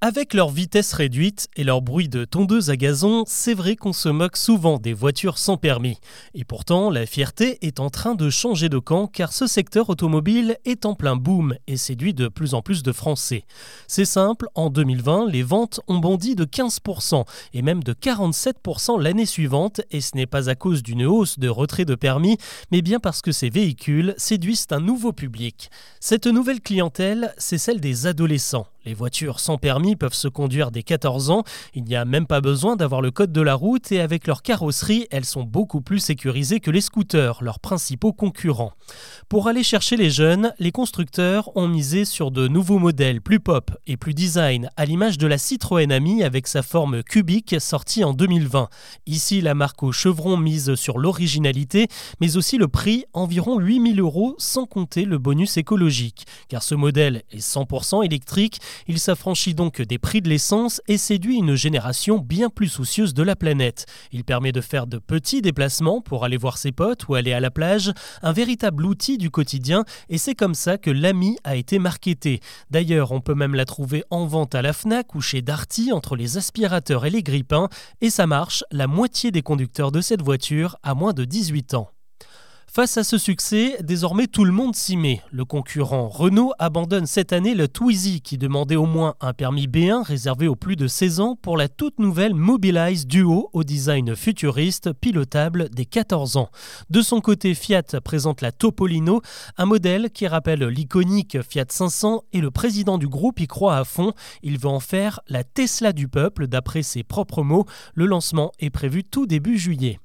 Avec leur vitesse réduite et leur bruit de tondeuse à gazon, c'est vrai qu'on se moque souvent des voitures sans permis. Et pourtant, la fierté est en train de changer de camp car ce secteur automobile est en plein boom et séduit de plus en plus de Français. C'est simple, en 2020, les ventes ont bondi de 15% et même de 47% l'année suivante et ce n'est pas à cause d'une hausse de retrait de permis, mais bien parce que ces véhicules séduisent un nouveau public. Cette nouvelle clientèle, c'est celle des adolescents. Les voitures sans permis peuvent se conduire dès 14 ans, il n'y a même pas besoin d'avoir le code de la route et avec leur carrosserie, elles sont beaucoup plus sécurisées que les scooters, leurs principaux concurrents. Pour aller chercher les jeunes, les constructeurs ont misé sur de nouveaux modèles plus pop et plus design, à l'image de la Citroën Ami avec sa forme cubique sortie en 2020. Ici, la marque au chevron mise sur l'originalité, mais aussi le prix, environ 8000 euros, sans compter le bonus écologique. Car ce modèle est 100% électrique il s'affranchit donc des prix de l'essence et séduit une génération bien plus soucieuse de la planète. Il permet de faire de petits déplacements pour aller voir ses potes ou aller à la plage, un véritable outil du quotidien et c'est comme ça que l'ami a été marketé. D'ailleurs, on peut même la trouver en vente à la FNAC ou chez Darty entre les aspirateurs et les grippins et ça marche, la moitié des conducteurs de cette voiture a moins de 18 ans. Face à ce succès, désormais tout le monde s'y met. Le concurrent Renault abandonne cette année le Twizy qui demandait au moins un permis B1 réservé aux plus de 16 ans pour la toute nouvelle Mobilize Duo au design futuriste pilotable des 14 ans. De son côté, Fiat présente la Topolino, un modèle qui rappelle l'iconique Fiat 500 et le président du groupe y croit à fond. Il veut en faire la Tesla du peuple d'après ses propres mots. Le lancement est prévu tout début juillet.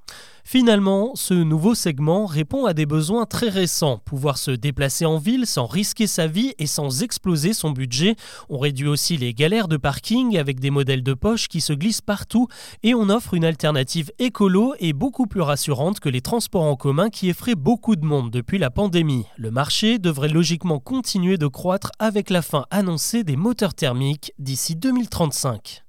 Finalement, ce nouveau segment répond à des besoins très récents. Pouvoir se déplacer en ville sans risquer sa vie et sans exploser son budget. On réduit aussi les galères de parking avec des modèles de poche qui se glissent partout et on offre une alternative écolo et beaucoup plus rassurante que les transports en commun qui effraient beaucoup de monde depuis la pandémie. Le marché devrait logiquement continuer de croître avec la fin annoncée des moteurs thermiques d'ici 2035.